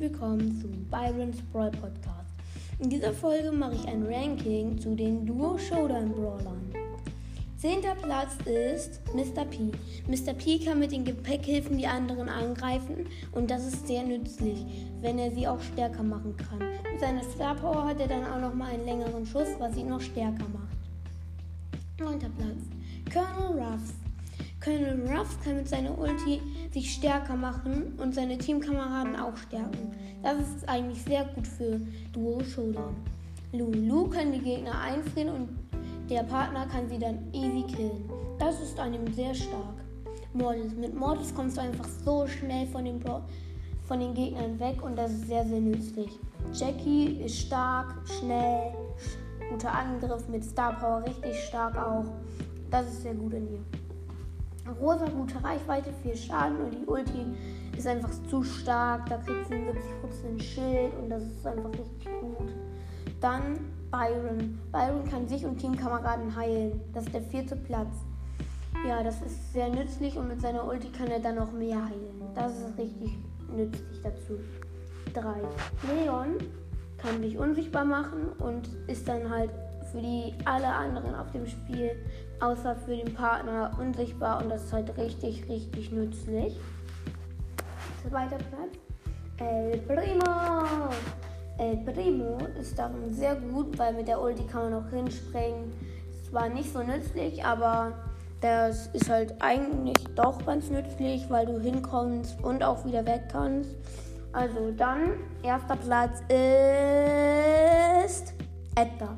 willkommen zu Byron's Brawl Podcast. In dieser Folge mache ich ein Ranking zu den Duo Showdown Brawlern. Zehnter Platz ist Mr. P. Mr. P kann mit den Gepäckhilfen die anderen angreifen und das ist sehr nützlich, wenn er sie auch stärker machen kann. Mit seiner Star Power hat er dann auch noch mal einen längeren Schuss, was ihn noch stärker macht. Neunter Platz Colonel Ruffs. Colonel Ruffs kann mit seiner Ulti sich stärker machen und seine Teamkameraden auch stärken. Das ist eigentlich sehr gut für Duo Showdown. Lulu kann die Gegner einfrieren und der Partner kann sie dann easy killen. Das ist ihm sehr stark. Mortis. Mit Mortis kommst du einfach so schnell von den, von den Gegnern weg und das ist sehr, sehr nützlich. Jackie ist stark, schnell, guter Angriff mit Star Power, richtig stark auch. Das ist sehr gut in ihr. Rosa gute Reichweite, viel Schaden und die Ulti ist einfach zu stark. Da kriegt sie 70% Schild und das ist einfach richtig gut. Dann Byron. Byron kann sich und Teamkameraden heilen. Das ist der vierte Platz. Ja, das ist sehr nützlich und mit seiner Ulti kann er dann noch mehr heilen. Das ist richtig nützlich dazu. 3. Leon kann dich unsichtbar machen und ist dann halt für die alle anderen auf dem Spiel, außer für den Partner, unsichtbar und das ist halt richtig, richtig nützlich. Zweiter Platz. El Primo. El Primo ist darin sehr gut, weil mit der Ulti kann man auch hinspringen. Es war nicht so nützlich, aber das ist halt eigentlich doch ganz nützlich, weil du hinkommst und auch wieder weg kannst. Also dann, erster Platz ist Edgar.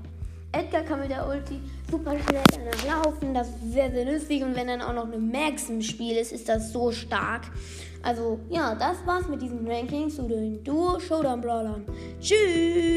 Edgar kann mit der Ulti super schnell danach laufen. Das ist sehr, sehr nützlich. Und wenn dann auch noch eine Max im Spiel ist, ist das so stark. Also, ja, das war's mit diesem Ranking zu den Duo Showdown Brawlern. Tschüss!